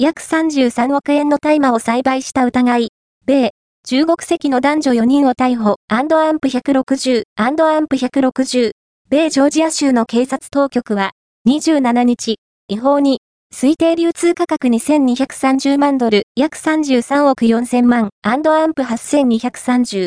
約33億円の大麻を栽培した疑い、米、中国籍の男女4人を逮捕、アンドアンプ160、アンドアンプ160、米ジョージア州の警察当局は、27日、違法に、推定流通価格2230万ドル、約33億4000万、アンプ8230、